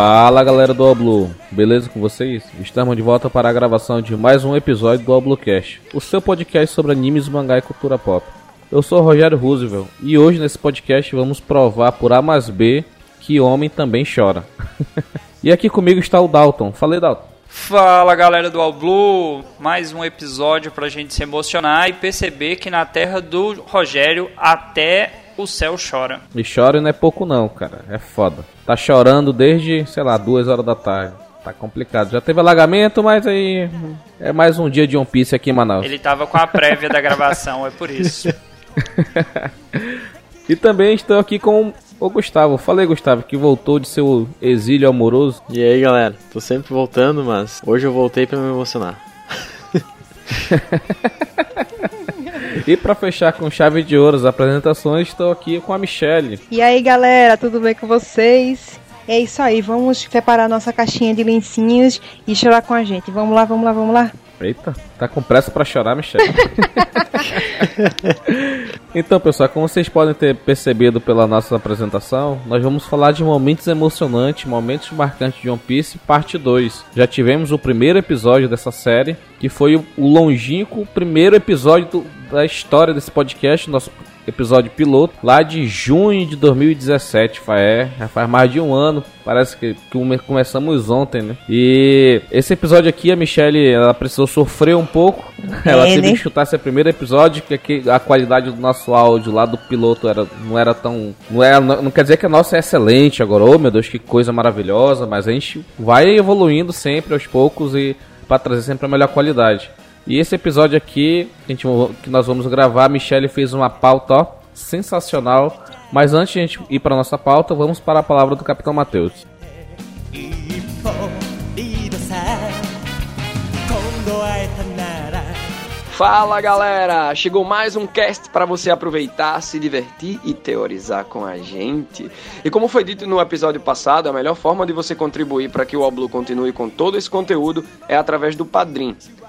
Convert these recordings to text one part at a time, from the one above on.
Fala galera do Oblu, beleza com vocês? Estamos de volta para a gravação de mais um episódio do Oblocast, o seu podcast sobre animes, mangá e cultura pop. Eu sou o Rogério Roosevelt e hoje nesse podcast vamos provar por A mais B que homem também chora. e aqui comigo está o Dalton. Falei, Dalton. Fala galera do All Blue, mais um episódio pra gente se emocionar e perceber que na terra do Rogério até o céu chora. E chora não é pouco não, cara, é foda. Tá chorando desde, sei lá, duas horas da tarde. Tá complicado. Já teve alagamento, mas aí é mais um dia de One Piece aqui em Manaus. Ele tava com a prévia da gravação, é por isso. e também estou aqui com o Gustavo. Falei, Gustavo, que voltou de seu exílio amoroso. E aí, galera? Tô sempre voltando, mas hoje eu voltei para me emocionar. e para fechar com chave de ouro as apresentações, estou aqui com a Michelle. E aí, galera, tudo bem com vocês? É isso aí, vamos preparar nossa caixinha de lencinhos e chorar com a gente. Vamos lá, vamos lá, vamos lá. Eita, tá com pressa para chorar, Michelle? então, pessoal, como vocês podem ter percebido pela nossa apresentação, nós vamos falar de momentos emocionantes, momentos marcantes de One Piece, parte 2. Já tivemos o primeiro episódio dessa série, que foi o longínquo primeiro episódio do, da história desse podcast, nosso episódio piloto, lá de junho de 2017. É, já faz mais de um ano. Parece que, que começamos ontem, né? E esse episódio aqui, a Michelle, ela precisou sofrer um pouco. É, ela teve né? que chutar esse primeiro episódio, que a qualidade do nosso áudio lá do piloto era, não era tão. Não, era, não, não quer dizer que a nossa é excelente agora, oh meu Deus, que coisa maravilhosa, mas a gente vai evoluindo sempre aos poucos e para trazer sempre a melhor qualidade. E esse episódio aqui, a gente, que nós vamos gravar, a Michelle fez uma pauta ó, sensacional. Mas antes de a gente ir para nossa pauta, vamos para a palavra do Capitão Mateus. Fala galera! Chegou mais um cast para você aproveitar, se divertir e teorizar com a gente. E como foi dito no episódio passado, a melhor forma de você contribuir para que o Oblu continue com todo esse conteúdo é através do Padrim.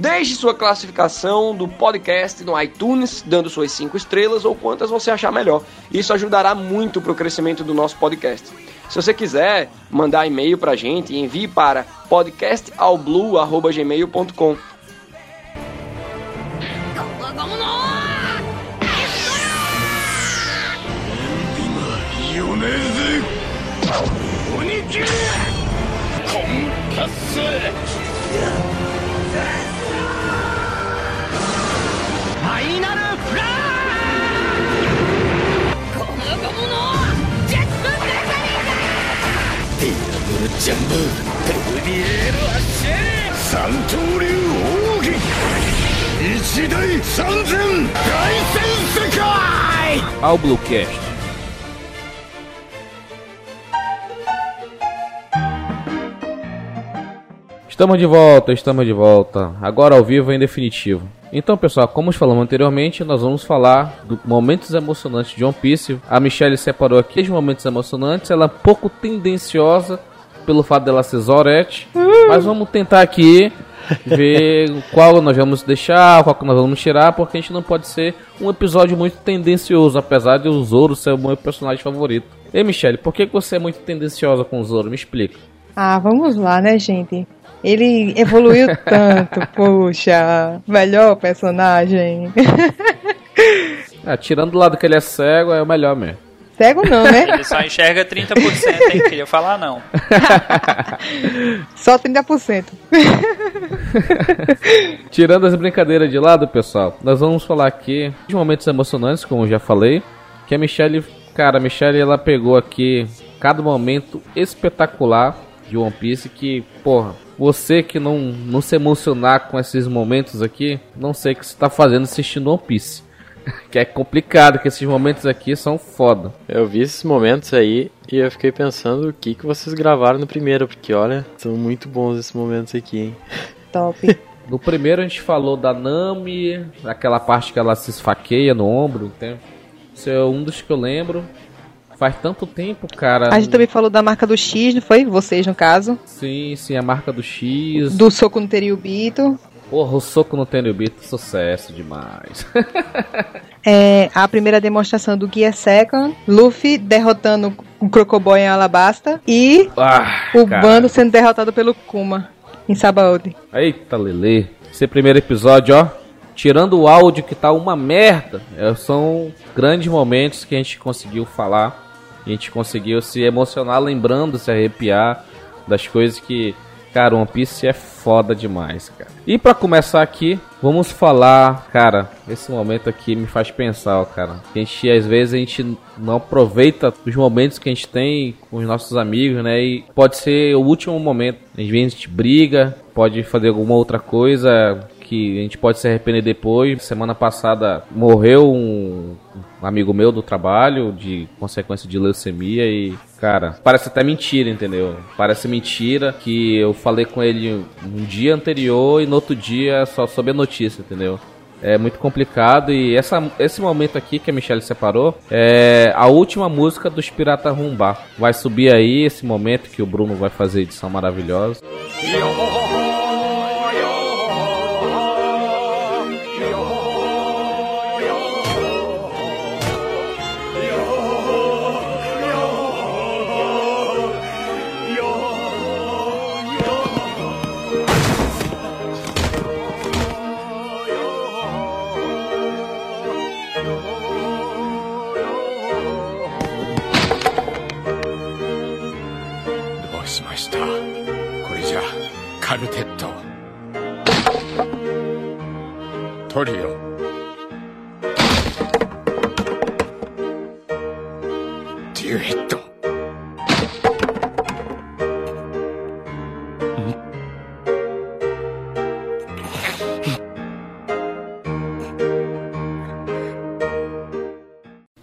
Deixe sua classificação do podcast no iTunes, dando suas 5 estrelas ou quantas você achar melhor. Isso ajudará muito para o crescimento do nosso podcast. Se você quiser mandar e-mail para a gente, envie para podcastalblue.gmail.com. Ao Bluecast. Estamos de volta, estamos de volta. Agora ao vivo em definitivo. Então, pessoal, como falamos anteriormente, nós vamos falar dos momentos emocionantes de One Piece. A Michelle separou aqui os momentos emocionantes. Ela é pouco tendenciosa pelo fato dela ser Zorete. Mas vamos tentar aqui ver qual nós vamos deixar, qual nós vamos tirar, porque a gente não pode ser um episódio muito tendencioso, apesar de o Zoro ser o meu personagem favorito. E Michelle, por que você é muito tendenciosa com o Zoro? Me explica. Ah, vamos lá, né, gente? Ele evoluiu tanto, poxa, melhor personagem. ah, tirando do lado que ele é cego, é o melhor mesmo. Cego não, né? Ele só enxerga 30%, hein? Queria falar não. só 30%. Tirando as brincadeiras de lado, pessoal, nós vamos falar aqui de momentos emocionantes, como eu já falei, que a Michelle, cara, a Michelle ela pegou aqui cada momento espetacular de One Piece que, porra, você que não, não se emocionar com esses momentos aqui, não sei o que você está fazendo assistindo One Piece. Que é complicado, que esses momentos aqui são foda. Eu vi esses momentos aí e eu fiquei pensando o que, que vocês gravaram no primeiro, porque olha, são muito bons esses momentos aqui, hein? Top. No primeiro a gente falou da Nami, aquela parte que ela se esfaqueia no ombro, entende? Esse é um dos que eu lembro. Faz tanto tempo, cara. A gente também falou da marca do X, não foi? Vocês, no caso. Sim, sim, a marca do X. Do soco no Teriubito. Porra, o soco no Tenryubito, sucesso demais. É, a primeira demonstração do Gear Second, Luffy derrotando o Crocoboy em Alabasta e ah, o cara. bando sendo derrotado pelo Kuma em Sabaody. Eita, Lele. Esse primeiro episódio, ó. Tirando o áudio que tá uma merda, é, são grandes momentos que a gente conseguiu falar. A gente conseguiu se emocionar, lembrando, se arrepiar das coisas que. Cara, One Piece é foda demais, cara. E pra começar aqui, vamos falar, cara, esse momento aqui me faz pensar, cara. A gente, às vezes, a gente não aproveita os momentos que a gente tem com os nossos amigos, né? E pode ser o último momento. Às vezes a gente briga, pode fazer alguma outra coisa que a gente pode se arrepender depois. Semana passada morreu um amigo meu do trabalho de consequência de leucemia e cara, parece até mentira, entendeu? Parece mentira que eu falei com ele um dia anterior e no outro dia só soube a notícia, entendeu? É muito complicado e essa, esse momento aqui que a Michelle separou é a última música dos Pirata Rumbar. Vai subir aí esse momento que o Bruno vai fazer edição maravilhosa.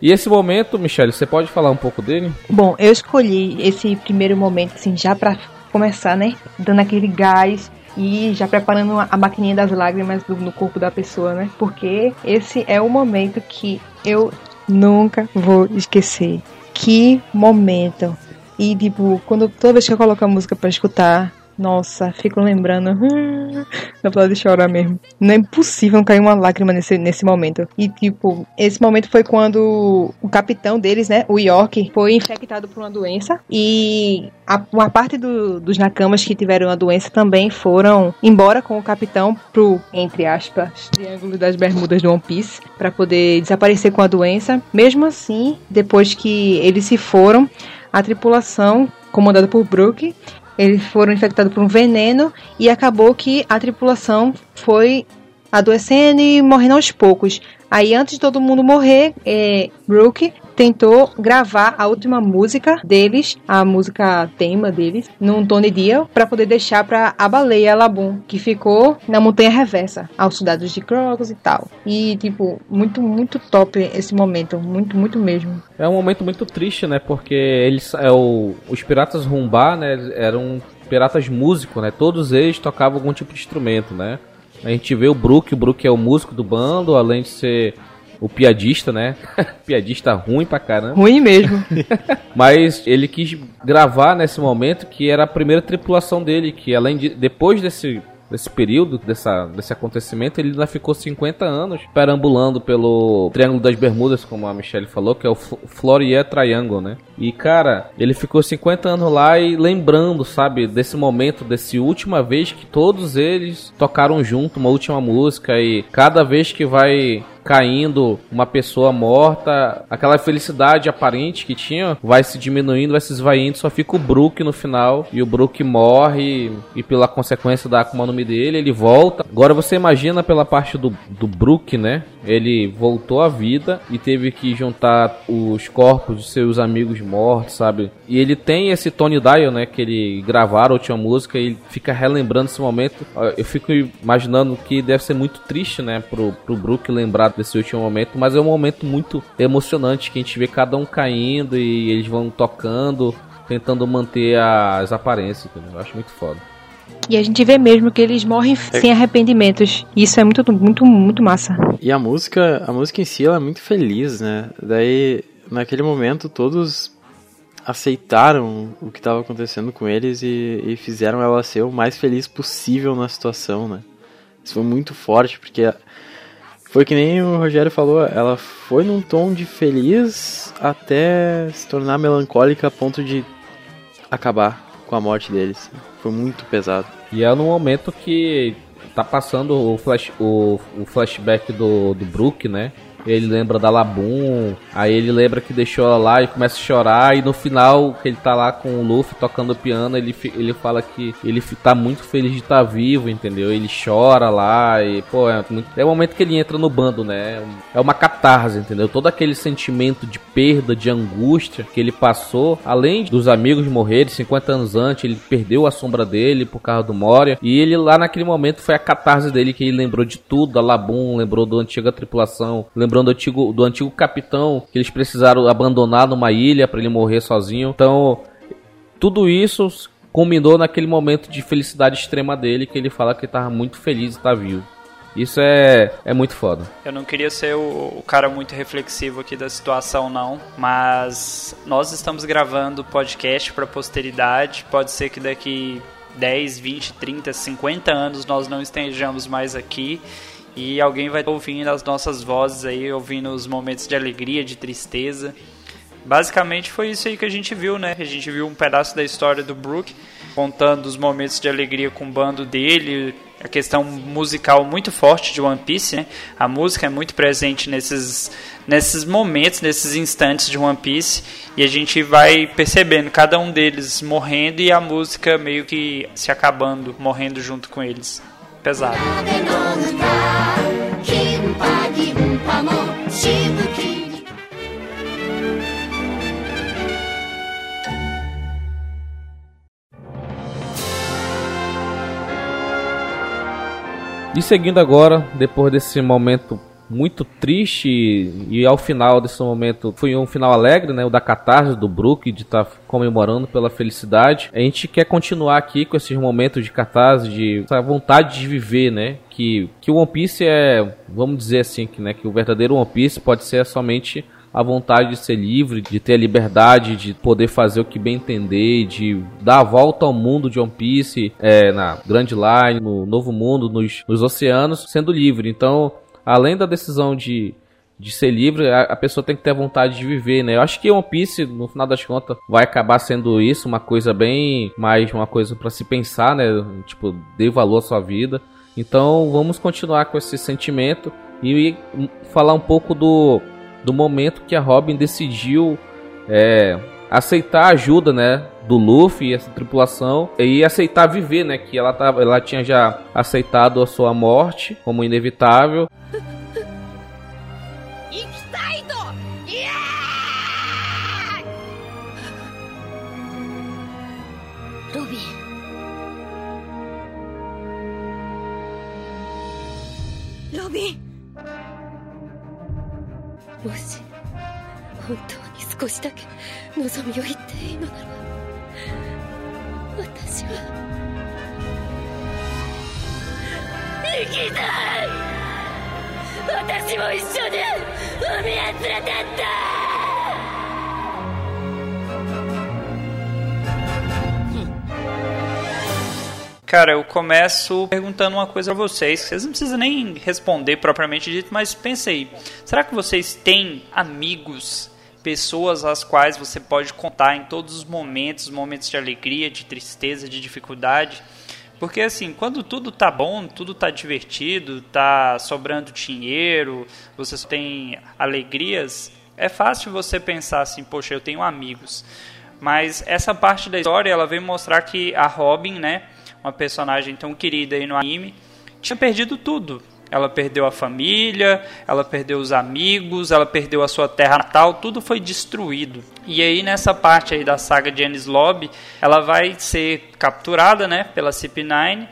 E esse momento, Michelle, você pode falar um pouco dele? Bom, eu escolhi esse primeiro momento, assim, já pra começar, né? Dando aquele gás e já preparando a maquininha das lágrimas do, no corpo da pessoa, né? Porque esse é o momento que eu nunca vou esquecer. Que momento! E, tipo, quando toda vez que eu coloco a música para escutar, nossa, fico lembrando. Hum, dá vontade de chorar mesmo. Não é impossível cair uma lágrima nesse, nesse momento. E, tipo, esse momento foi quando o capitão deles, né, o York, foi infectado por uma doença. E a, uma parte do, dos Nakamas que tiveram a doença também foram embora com o capitão pro, entre aspas, Triângulo das Bermudas do One Piece, para poder desaparecer com a doença. Mesmo assim, depois que eles se foram, a tripulação, comandada por Brook, eles foram infectados por um veneno e acabou que a tripulação foi adoecendo e morrendo aos poucos. Aí, antes de todo mundo morrer, é, Brooke tentou gravar a última música deles, a música tema deles, num Tony Dia, para poder deixar para a baleia Labum, que ficou na montanha reversa, aos soldados de Crocus e tal. E, tipo, muito, muito top esse momento, muito, muito mesmo. É um momento muito triste, né? Porque eles, é, o, os piratas Rumbar, né? Eram piratas músicos, né? Todos eles tocavam algum tipo de instrumento, né? A gente vê o Brook, o Brook é o músico do bando, além de ser o piadista, né? piadista ruim pra caramba. Ruim mesmo. Mas ele quis gravar nesse momento que era a primeira tripulação dele, que além de depois desse desse período, dessa, desse acontecimento, ele ainda ficou 50 anos perambulando pelo Triângulo das Bermudas, como a Michelle falou, que é o Florier Triangle, né? E, cara, ele ficou 50 anos lá e lembrando, sabe, desse momento, desse última vez que todos eles tocaram junto uma última música e cada vez que vai caindo uma pessoa morta, aquela felicidade aparente que tinha vai se diminuindo, vai se esvaindo, só fica o Brook no final e o Brook morre e pela consequência da Akuma no Mi dele, ele volta. Agora você imagina pela parte do, do Brook, né? Ele voltou à vida e teve que juntar os corpos de seus amigos mortos, sabe? E ele tem esse Tony Dial, né? Que ele gravaram a última música e ele fica relembrando esse momento. Eu fico imaginando que deve ser muito triste, né? Pro, pro Brook lembrar desse último momento, mas é um momento muito emocionante que a gente vê cada um caindo e eles vão tocando, tentando manter as aparências, entendeu? Eu acho muito foda. E a gente vê mesmo que eles morrem sem arrependimentos. Isso é muito, muito, muito massa. E a música, a música em si, ela é muito feliz, né? Daí, naquele momento, todos aceitaram o que estava acontecendo com eles e, e, fizeram ela ser o mais feliz possível na situação, né? Isso foi muito forte, porque foi que nem o Rogério falou, ela foi num tom de feliz até se tornar melancólica a ponto de acabar com a morte deles. Foi muito pesado. E é no momento que tá passando o, flash, o, o flashback do, do Brook, né? Ele lembra da Labum, aí ele lembra que deixou ela lá e começa a chorar, e no final, que ele tá lá com o Luffy tocando piano, ele, ele fala que ele tá muito feliz de estar tá vivo, entendeu? Ele chora lá, e pô, é, muito, é o momento que ele entra no bando, né? É uma catarse, entendeu? Todo aquele sentimento de perda, de angústia que ele passou, além dos amigos morrerem 50 anos antes, ele perdeu a sombra dele por causa do Moria, e ele lá naquele momento foi a catarse dele que ele lembrou de tudo, da Labum, lembrou da antiga tripulação, lembrou lembrando do antigo, do antigo capitão que eles precisaram abandonar numa ilha para ele morrer sozinho. Então, tudo isso culminou naquele momento de felicidade extrema dele, que ele fala que estava muito feliz estar tá vivo. Isso é, é muito foda. Eu não queria ser o, o, cara muito reflexivo aqui da situação, não. Mas nós estamos gravando podcast para posteridade. Pode ser que daqui 10, 20, 30, 50 anos nós não estejamos mais aqui e alguém vai ouvindo as nossas vozes aí, ouvindo os momentos de alegria, de tristeza. Basicamente foi isso aí que a gente viu, né? A gente viu um pedaço da história do Brook, contando os momentos de alegria com o bando dele, a questão musical muito forte de One Piece, né? A música é muito presente nesses, nesses momentos, nesses instantes de One Piece, e a gente vai percebendo cada um deles morrendo e a música meio que se acabando, morrendo junto com eles. Pesado. E seguindo agora, depois desse momento muito triste e ao final desse momento foi um final alegre, né? O da catarse do Brook de estar tá comemorando pela felicidade. A gente quer continuar aqui com esses momentos de catarse, de essa vontade de viver, né? Que, que o One Piece é, vamos dizer assim, que, né, que o verdadeiro One Piece pode ser somente a vontade de ser livre, de ter a liberdade de poder fazer o que bem entender, de dar a volta ao mundo de One Piece, é, na Grand Line, no Novo Mundo, nos, nos oceanos, sendo livre. Então, além da decisão de, de ser livre, a, a, pessoa tem que ter vontade de viver, né? Eu acho que One Piece, no final das contas, vai acabar sendo isso, uma coisa bem mais uma coisa para se pensar, né? Tipo, dê valor à sua vida. Então, vamos continuar com esse sentimento e falar um pouco do, do momento que a Robin decidiu é, aceitar a ajuda, né? Do Luffy e essa tripulação e aceitar viver, né? Que ela, tava, ela tinha já aceitado a sua morte como inevitável. Robin! もし本当に少しだけ 望みを言っていいのなら私は行きたい私も一緒に海へ連れてって Cara, eu começo perguntando uma coisa a vocês, vocês não precisam nem responder propriamente dito, mas pensei, será que vocês têm amigos, pessoas às quais você pode contar em todos os momentos, momentos de alegria, de tristeza, de dificuldade? Porque assim, quando tudo tá bom, tudo tá divertido, tá sobrando dinheiro, você tem alegrias, é fácil você pensar assim, poxa, eu tenho amigos. Mas essa parte da história, ela vem mostrar que a Robin, né, uma personagem tão querida aí no anime, tinha perdido tudo. Ela perdeu a família, ela perdeu os amigos, ela perdeu a sua terra natal, tudo foi destruído. E aí nessa parte aí da saga de Ennis Lobby, ela vai ser capturada, né, pela CP9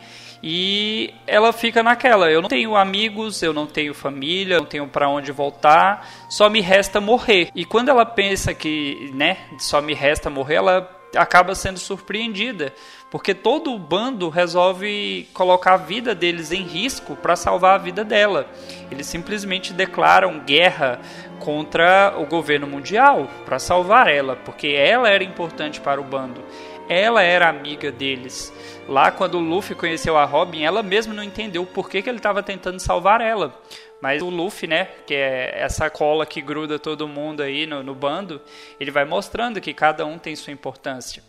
e ela fica naquela, eu não tenho amigos, eu não tenho família, não tenho para onde voltar, só me resta morrer. E quando ela pensa que, né, só me resta morrer, ela acaba sendo surpreendida porque todo o bando resolve colocar a vida deles em risco para salvar a vida dela. Eles simplesmente declaram guerra contra o governo mundial para salvar ela, porque ela era importante para o bando. Ela era amiga deles. Lá, quando o Luffy conheceu a Robin, ela mesma não entendeu por que, que ele estava tentando salvar ela. Mas o Luffy, né, que é essa cola que gruda todo mundo aí no, no bando, ele vai mostrando que cada um tem sua importância.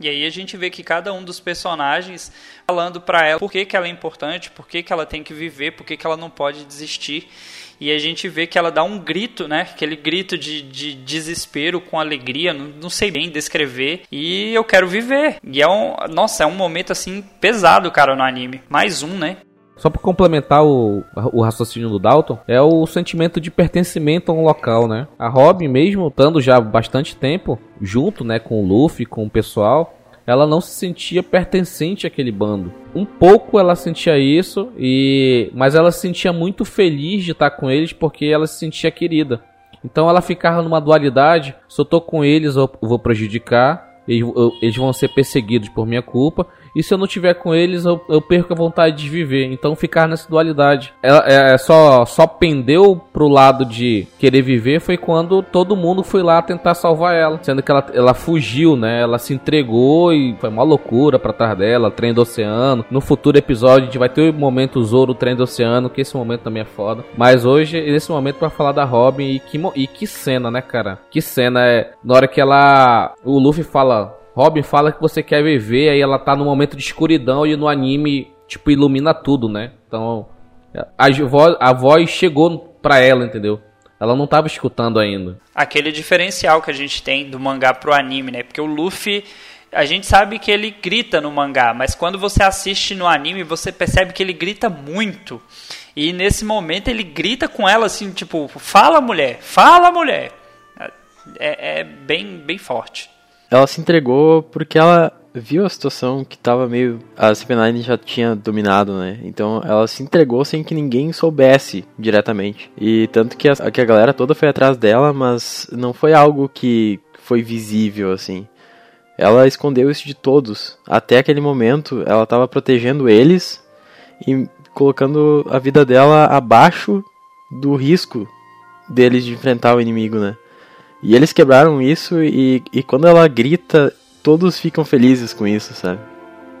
E aí a gente vê que cada um dos personagens falando para ela por que, que ela é importante, por que, que ela tem que viver, por que, que ela não pode desistir. E a gente vê que ela dá um grito, né? Aquele grito de, de desespero com alegria, não, não, sei bem descrever. E eu quero viver. E é um. Nossa, é um momento assim pesado, cara, no anime. Mais um, né? Só para complementar o, o raciocínio do Dalton, é o sentimento de pertencimento a um local, né? A Robin, mesmo estando já bastante tempo junto, né, com o Luffy, com o pessoal, ela não se sentia pertencente àquele bando. Um pouco ela sentia isso e mas ela se sentia muito feliz de estar com eles porque ela se sentia querida. Então ela ficava numa dualidade, se eu tô com eles eu vou prejudicar, eles vão ser perseguidos por minha culpa e se eu não tiver com eles, eu, eu perco a vontade de viver. Então ficar nessa dualidade. Ela é, é, só, só pendeu pro lado de querer viver foi quando todo mundo foi lá tentar salvar ela. Sendo que ela, ela fugiu, né? Ela se entregou e foi uma loucura pra trás dela, trem do oceano. No futuro episódio a gente vai ter o momento Zoro, trem do oceano, que esse momento também é foda. Mas hoje, nesse momento, para falar da Robin e que, e que cena, né, cara? Que cena é. Na hora que ela. O Luffy fala Robin fala que você quer viver, aí ela tá num momento de escuridão e no anime, tipo, ilumina tudo, né? Então, a voz, a voz chegou pra ela, entendeu? Ela não tava escutando ainda. Aquele diferencial que a gente tem do mangá pro anime, né? Porque o Luffy, a gente sabe que ele grita no mangá, mas quando você assiste no anime, você percebe que ele grita muito. E nesse momento ele grita com ela assim, tipo, fala mulher, fala mulher. É, é bem, bem forte ela se entregou porque ela viu a situação que tava meio. A CP9 já tinha dominado, né? Então ela se entregou sem que ninguém soubesse diretamente. E tanto que a, que a galera toda foi atrás dela, mas não foi algo que foi visível, assim. Ela escondeu isso de todos. Até aquele momento, ela estava protegendo eles e colocando a vida dela abaixo do risco deles de enfrentar o inimigo, né? E eles quebraram isso e, e quando ela grita, todos ficam felizes com isso, sabe?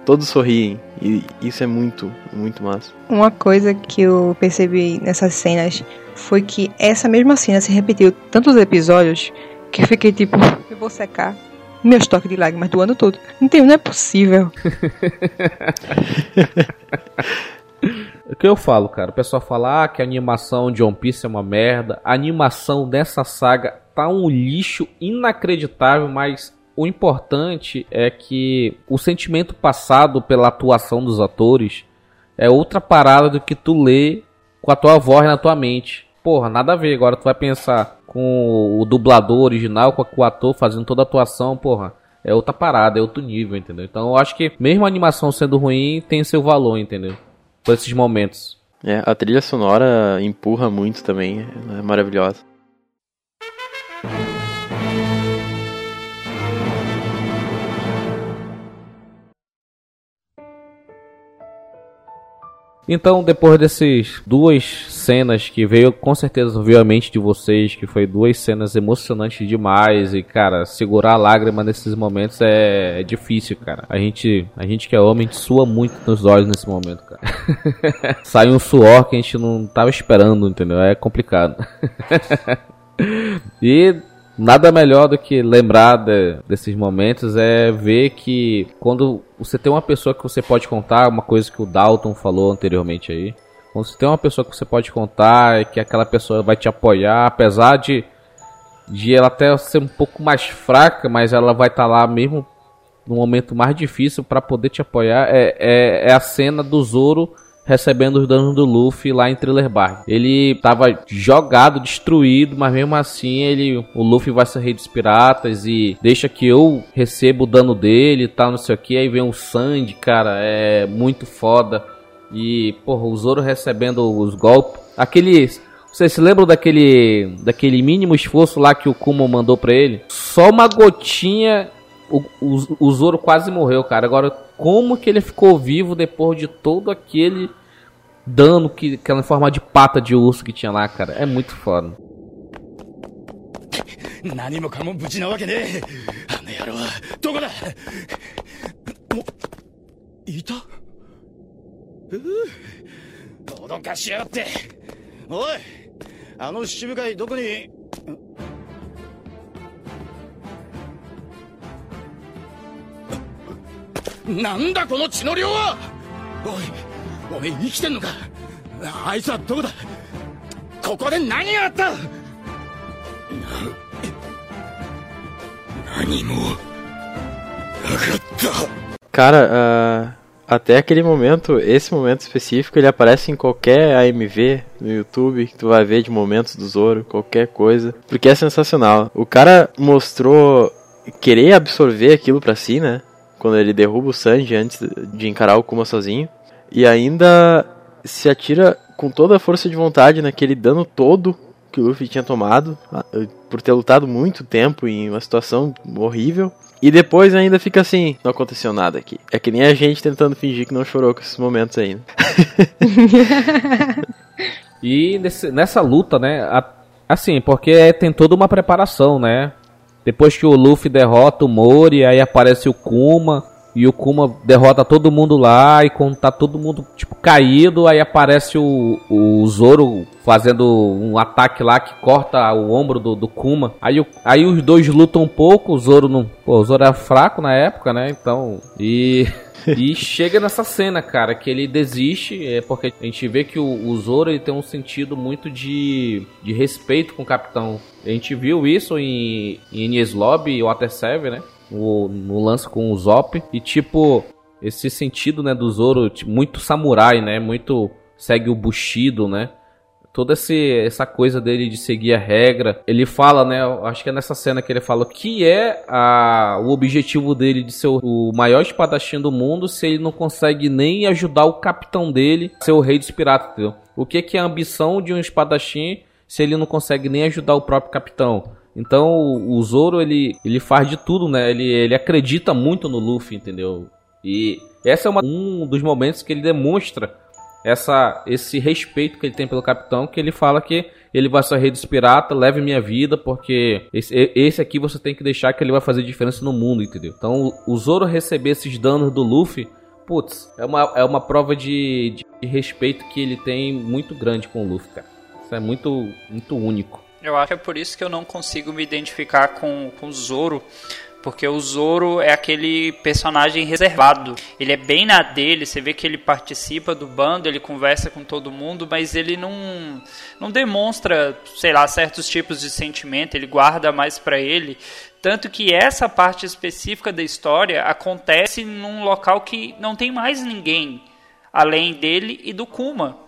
Todos sorriem. E isso é muito, muito massa. Uma coisa que eu percebi nessas cenas foi que essa mesma cena se repetiu tantos episódios que eu fiquei tipo, eu vou secar meu estoque de lágrimas do ano todo. Não, tem, não é possível. O que eu falo, cara? O pessoal fala ah, que a animação de One Piece é uma merda. A animação dessa saga tá um lixo inacreditável, mas o importante é que o sentimento passado pela atuação dos atores é outra parada do que tu lê com a tua voz na tua mente. Porra, nada a ver. Agora tu vai pensar com o dublador original, com o ator fazendo toda a atuação, porra. É outra parada, é outro nível, entendeu? Então eu acho que mesmo a animação sendo ruim, tem seu valor, entendeu? Por esses momentos. É, a trilha sonora empurra muito também, é maravilhosa. Então, depois dessas duas cenas que veio, com certeza veio a mente de vocês, que foi duas cenas emocionantes demais e, cara, segurar a lágrima nesses momentos é, é difícil, cara. A gente, a gente que é homem, sua muito nos olhos nesse momento, cara. Sai um suor que a gente não tava esperando, entendeu? É complicado. e Nada melhor do que lembrar de, desses momentos é ver que quando você tem uma pessoa que você pode contar, uma coisa que o Dalton falou anteriormente aí, quando você tem uma pessoa que você pode contar e que aquela pessoa vai te apoiar, apesar de, de ela até ser um pouco mais fraca, mas ela vai estar tá lá mesmo no momento mais difícil para poder te apoiar, é, é, é a cena do Zoro recebendo os danos do Luffy lá em Thriller Bark. Ele tava jogado, destruído, mas mesmo assim ele, o Luffy vai ser rei dos piratas e deixa que eu receba o dano dele e tal, não sei o que. Aí vem o Sandy, cara, é muito foda. E, porra, o Zoro recebendo os golpes. Aquele vocês se lembram daquele, daquele mínimo esforço lá que o Kumo mandou pra ele? Só uma gotinha, o, o, o Zoro quase morreu, cara. Agora como que ele ficou vivo depois de todo aquele dano que aquela forma de pata de urso que tinha lá, cara. É muito foda. 何もかも無事なわけねえあの野郎はどこだいた脅かしやがっておいあの七部会どこに なんだこの血の量はおいおめえ生きてんのかあいつはどこだここで何があった何もなかった Cara, uh, até aquele momento, esse momento específico, ele aparece em qualquer AMV no YouTube que tu vai ver de momentos do Zoro, qualquer coisa, porque é sensacional. O cara mostrou querer absorver aquilo pra si, né? Quando ele derruba o Sanji antes de encarar o Kuma sozinho. E ainda se atira com toda a força de vontade naquele dano todo que o Luffy tinha tomado, por ter lutado muito tempo em uma situação horrível. E depois ainda fica assim, não aconteceu nada aqui. É que nem a gente tentando fingir que não chorou com esses momentos ainda. e nesse, nessa luta, né, a, assim, porque tem toda uma preparação, né? Depois que o Luffy derrota o Mori, aí aparece o Kuma, e o Kuma derrota todo mundo lá, e quando tá todo mundo, tipo, caído, aí aparece o, o Zoro fazendo um ataque lá que corta o ombro do, do Kuma. Aí, aí os dois lutam um pouco, o Zoro não... Pô, o Zoro era fraco na época, né, então... E... e chega nessa cena, cara, que ele desiste, é porque a gente vê que o, o Zoro ele tem um sentido muito de, de respeito com o capitão. A gente viu isso em, em Enies Lobby e Water 7, né? no, no lance com o Zop. E tipo, esse sentido, né, do Zoro, muito samurai, né? Muito segue o Bushido, né? Toda esse, essa coisa dele de seguir a regra. Ele fala, né? Acho que é nessa cena que ele fala que é a, o objetivo dele de ser o, maior espadachim do mundo se ele não consegue nem ajudar o capitão dele ser o rei dos piratas, entendeu? O que, que é a ambição de um espadachim se ele não consegue nem ajudar o próprio capitão? Então o Zoro ele, ele faz de tudo, né? Ele, ele acredita muito no Luffy, entendeu? E essa é uma, um dos momentos que ele demonstra essa, esse respeito que ele tem pelo capitão, que ele fala que ele vai rei dos piratas, leve minha vida, porque esse, esse aqui você tem que deixar que ele vai fazer diferença no mundo, entendeu? Então o Zoro receber esses danos do Luffy, putz, é uma, é uma prova de, de respeito que ele tem muito grande com o Luffy, cara. Isso é muito, muito único. Eu acho que é por isso que eu não consigo me identificar com, com o Zoro. Porque o Zoro é aquele personagem reservado. Ele é bem na dele, você vê que ele participa do bando, ele conversa com todo mundo, mas ele não, não demonstra, sei lá, certos tipos de sentimento, ele guarda mais para ele. Tanto que essa parte específica da história acontece num local que não tem mais ninguém além dele e do Kuma.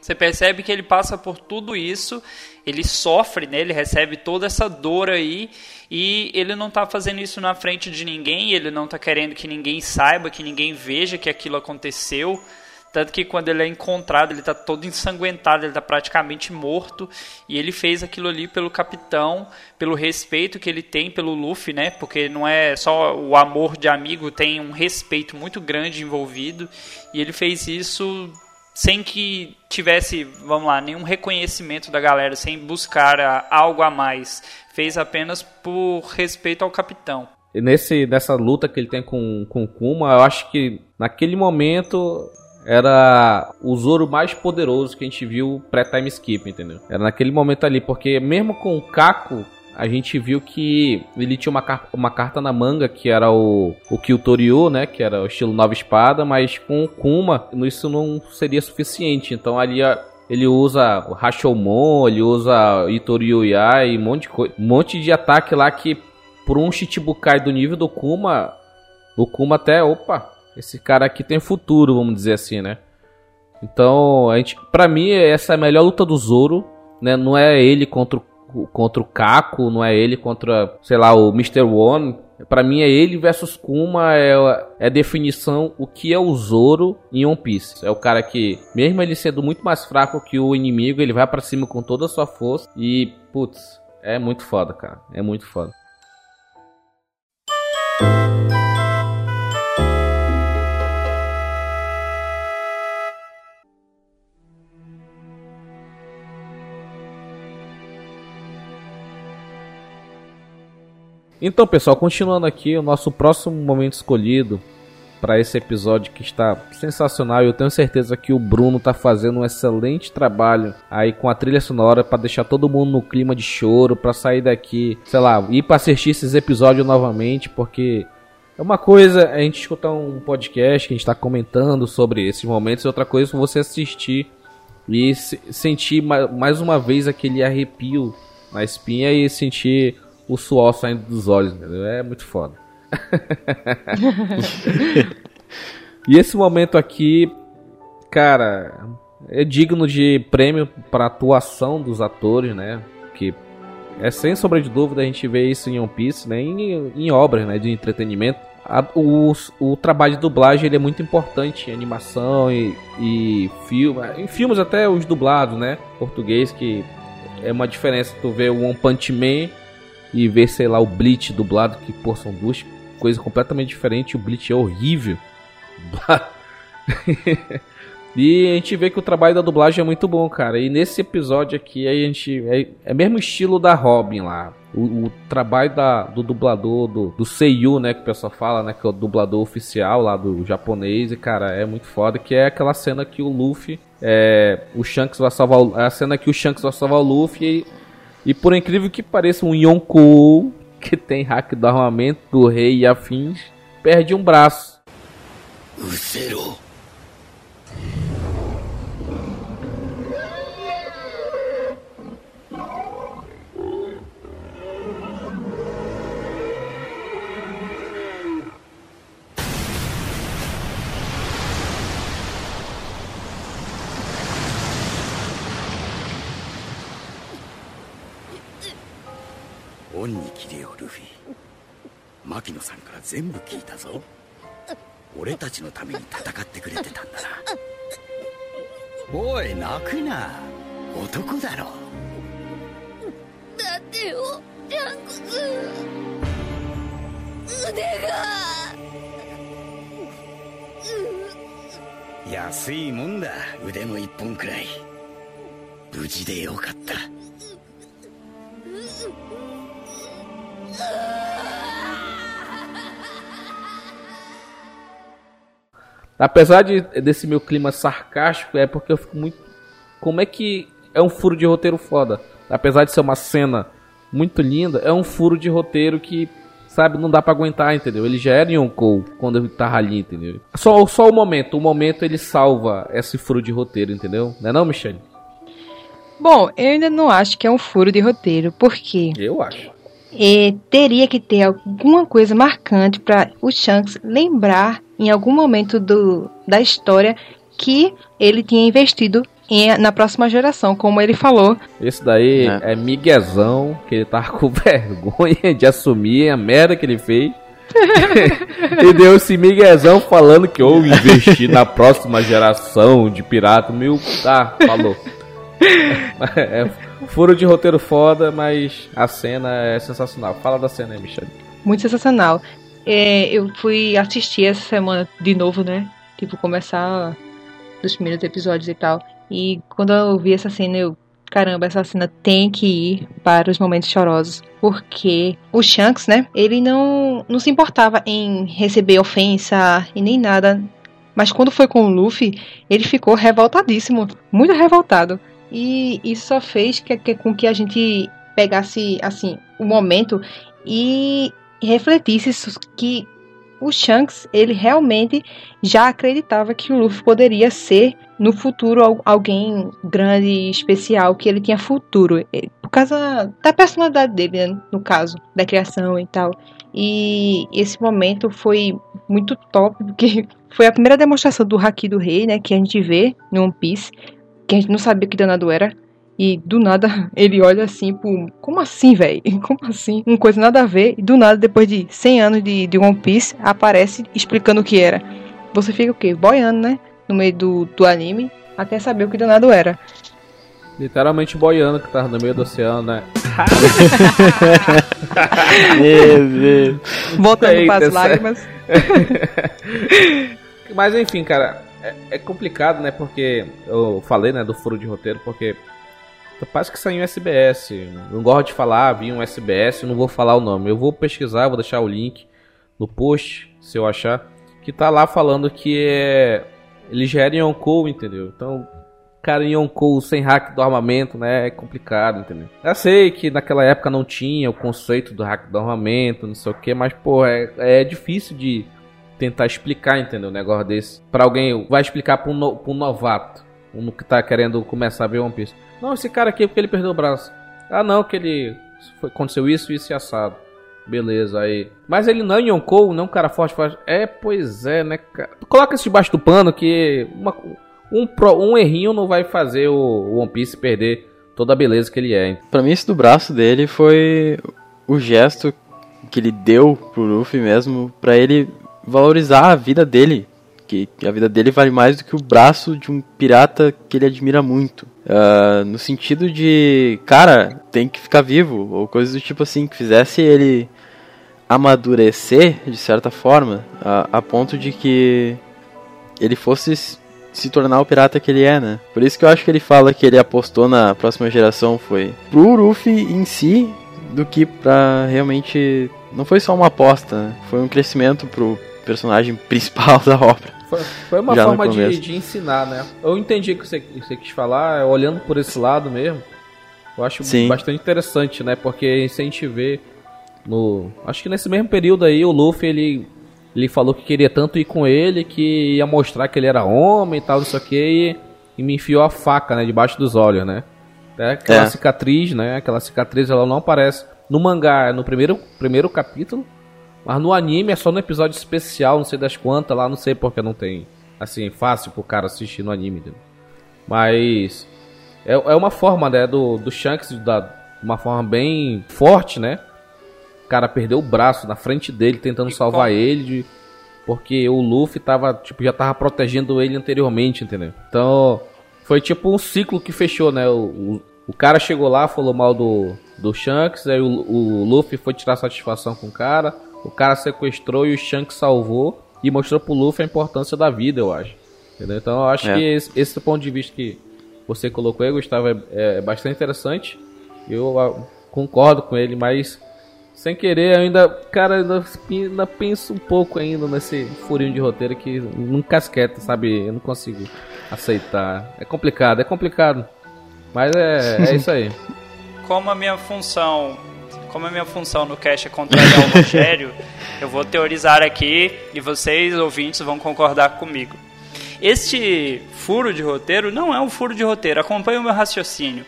Você percebe que ele passa por tudo isso ele sofre, né? Ele recebe toda essa dor aí e ele não está fazendo isso na frente de ninguém, ele não está querendo que ninguém saiba, que ninguém veja que aquilo aconteceu. Tanto que quando ele é encontrado, ele está todo ensanguentado, ele está praticamente morto. E ele fez aquilo ali pelo capitão, pelo respeito que ele tem pelo Luffy, né? Porque não é só o amor de amigo, tem um respeito muito grande envolvido. E ele fez isso sem que tivesse, vamos lá, nenhum reconhecimento da galera, sem buscar ah, algo a mais. Fez apenas por respeito ao capitão. E nesse, nessa luta que ele tem com, com Kuma, eu acho que naquele momento era o Zoro mais poderoso que a gente viu pré-time skip, entendeu? Era naquele momento ali, porque mesmo com o Kako a gente viu que ele tinha uma, uma carta na manga que era o, o Kyutoryu, né? Que era o estilo nova espada, mas com o Kuma isso não seria suficiente. Então ali ele usa o Hashomon, ele usa Itoryu Yai, um monte de coisa, um monte de ataque lá que por um Shichibukai do nível do Kuma, o Kuma até, opa, esse cara aqui tem futuro, vamos dizer assim, né? Então, a gente, pra mim, essa é a melhor luta do Zoro, né? Não é ele contra o contra o Kako, não é ele contra, sei lá, o Mr. One. Para mim é ele versus Kuma, é, é definição o que é o Zoro em One Piece. É o cara que, mesmo ele sendo muito mais fraco que o inimigo, ele vai para cima com toda a sua força e, putz, é muito foda, cara. É muito foda. Então, pessoal, continuando aqui, o nosso próximo momento escolhido para esse episódio que está sensacional. Eu tenho certeza que o Bruno tá fazendo um excelente trabalho aí com a trilha sonora para deixar todo mundo no clima de choro, para sair daqui, sei lá, ir para assistir esses episódios novamente, porque é uma coisa a gente escutar um podcast que a gente está comentando sobre esses momentos, e outra coisa é você assistir e se sentir mais uma vez aquele arrepio na espinha e sentir o suor saindo dos olhos, entendeu? É muito foda. e esse momento aqui, cara, é digno de prêmio para atuação dos atores, né? Que é sem sombra de dúvida a gente vê isso em One Piece, né? Em, em obras, né? De entretenimento. A, o, o trabalho de dublagem ele é muito importante em animação e, e filme, em filmes até os dublados, né? Português que é uma diferença tu ver o One Punch Man e ver, sei lá, o Bleach dublado, que pô, são duas coisas completamente diferentes. O Bleach é horrível. e a gente vê que o trabalho da dublagem é muito bom, cara. E nesse episódio aqui a gente é, é mesmo estilo da Robin lá. O, o trabalho da, do dublador, do, do Seiyu, né, que o pessoal fala, né, que é o dublador oficial lá do japonês, e cara, é muito foda, que é aquela cena que o Luffy, é, o Shanks vai salvar, o, é a cena que o Shanks vai salvar o Luffy e, e por incrível que pareça, um Yonkou, que tem hack do armamento do rei e afins, perde um braço. Zero. 恩に切れよルフィ。牧野さんから全部聞いたぞ。俺たちのために戦ってくれてたんだな。おい泣くな。男だろ。だってよジャンクス。腕が。安いもんだ。腕の一本くらい。無事でよかった Apesar de, desse meu clima sarcástico, é porque eu fico muito. Como é que é um furo de roteiro foda? Apesar de ser uma cena muito linda, é um furo de roteiro que, sabe, não dá para aguentar, entendeu? Ele já era Yonkou quando ele tava ali, entendeu? Só, só o momento, o momento ele salva esse furo de roteiro, entendeu? Não é não, Michelle? Bom, eu ainda não acho que é um furo de roteiro, porque. Eu acho. É, teria que ter alguma coisa marcante para o Shanks lembrar em algum momento do, da história que ele tinha investido em, na próxima geração, como ele falou. Esse daí é, é miguezão, que ele tava com vergonha de assumir a merda que ele fez. e deu esse miguezão falando que eu investi na próxima geração de pirata. Meu, tá, falou. é, furo de roteiro foda, mas a cena é sensacional. Fala da cena aí, Michelle. Muito sensacional. É, eu fui assistir essa semana de novo, né? Tipo, começar dos primeiros episódios e tal. E quando eu vi essa cena, eu. Caramba, essa cena tem que ir para os momentos chorosos. Porque o Shanks, né? Ele não, não se importava em receber ofensa e nem nada. Mas quando foi com o Luffy, ele ficou revoltadíssimo. Muito revoltado. E isso só fez que, que, com que a gente pegasse, assim, o momento e refletisse que o Shanks, ele realmente já acreditava que o Luffy poderia ser no futuro alguém grande e especial, que ele tinha futuro, por causa da personalidade dele, né, no caso, da criação e tal. E esse momento foi muito top, porque foi a primeira demonstração do Haki do Rei, né, que a gente vê no One Piece, que a gente não sabia que danado era. E do nada ele olha assim, pô, como assim, velho? Como assim? Uma coisa nada a ver. E do nada, depois de 100 anos de, de One Piece, aparece explicando o que era. Você fica o quê? Boiando, né? No meio do, do anime, até saber o que danado era. Literalmente boiando que tava no meio do oceano, né? Voltando para as lágrimas. Mas enfim, cara, é, é complicado, né? Porque eu falei, né, do furo de roteiro, porque Parece que saiu um SBS. Não gosto de falar, vi um SBS, não vou falar o nome. Eu vou pesquisar, vou deixar o link no post, se eu achar. Que tá lá falando que é. Eles gerem Yonkou, entendeu? Então, cara Yonkou sem hack do armamento, né? É complicado, entendeu? Eu sei que naquela época não tinha o conceito do hack do armamento, não sei o que, mas, pô, é, é difícil de tentar explicar, entendeu? Um negócio desse. Pra alguém, vai explicar pra um, no, pra um novato, um que tá querendo começar a ver One Piece. Não, esse cara aqui é porque ele perdeu o braço. Ah, não, que ele. Foi, aconteceu isso, isso e assado. Beleza, aí. Mas ele não é Yonkou, não é um cara forte, forte. É, pois é, né, cara? Coloca isso debaixo do pano que uma, um, um errinho não vai fazer o, o One Piece perder toda a beleza que ele é. Pra mim, esse do braço dele foi o gesto que ele deu pro Luffy mesmo, pra ele valorizar a vida dele. Que, a vida dele vale mais do que o braço de um pirata que ele admira muito. Uh, no sentido de, cara, tem que ficar vivo, ou coisas do tipo assim, que fizesse ele amadurecer de certa forma, a, a ponto de que ele fosse se tornar o pirata que ele é, né? Por isso que eu acho que ele fala que ele apostou na próxima geração foi pro Luffy em si do que pra realmente não foi só uma aposta, né? foi um crescimento pro personagem principal da obra. Foi, foi uma forma de, de ensinar, né? Eu entendi o que você, você quis falar, olhando por esse lado mesmo. Eu acho Sim. bastante interessante, né? Porque se a gente vê no. Acho que nesse mesmo período aí, o Luffy ele, ele falou que queria tanto ir com ele que ia mostrar que ele era homem e tal, não sei o que, e, e me enfiou a faca, né? Debaixo dos olhos, né? É aquela é. cicatriz, né? Aquela cicatriz ela não aparece no mangá, no primeiro, primeiro capítulo. Mas no anime é só no episódio especial, não sei das quantas lá, não sei porque não tem. Assim, fácil pro cara assistir no anime. Né? Mas. É, é uma forma, né, do, do Shanks, da, uma forma bem forte, né? O cara perdeu o braço na frente dele, tentando e salvar como? ele, de, porque o Luffy tava, tipo, já tava protegendo ele anteriormente, entendeu? Então, foi tipo um ciclo que fechou, né? O, o, o cara chegou lá, falou mal do, do Shanks, aí o, o Luffy foi tirar satisfação com o cara o cara sequestrou e o Shanks salvou e mostrou pro Luffy a importância da vida, eu acho. Entendeu? Então eu acho é. que esse, esse, ponto de vista que você colocou aí, Gustavo, é, é bastante interessante. Eu a, ah, concordo com ele, mas sem querer ainda, cara, ainda, ainda penso um pouco ainda nesse furinho de roteiro que não casqueta, sabe? Eu não consigo aceitar. É complicado, é complicado. Mas é, é isso aí. Como a minha função como a minha função no cast é contrariar o Rogério, eu vou teorizar aqui e vocês, ouvintes, vão concordar comigo. Este furo de roteiro não é um furo de roteiro, acompanhe o meu raciocínio.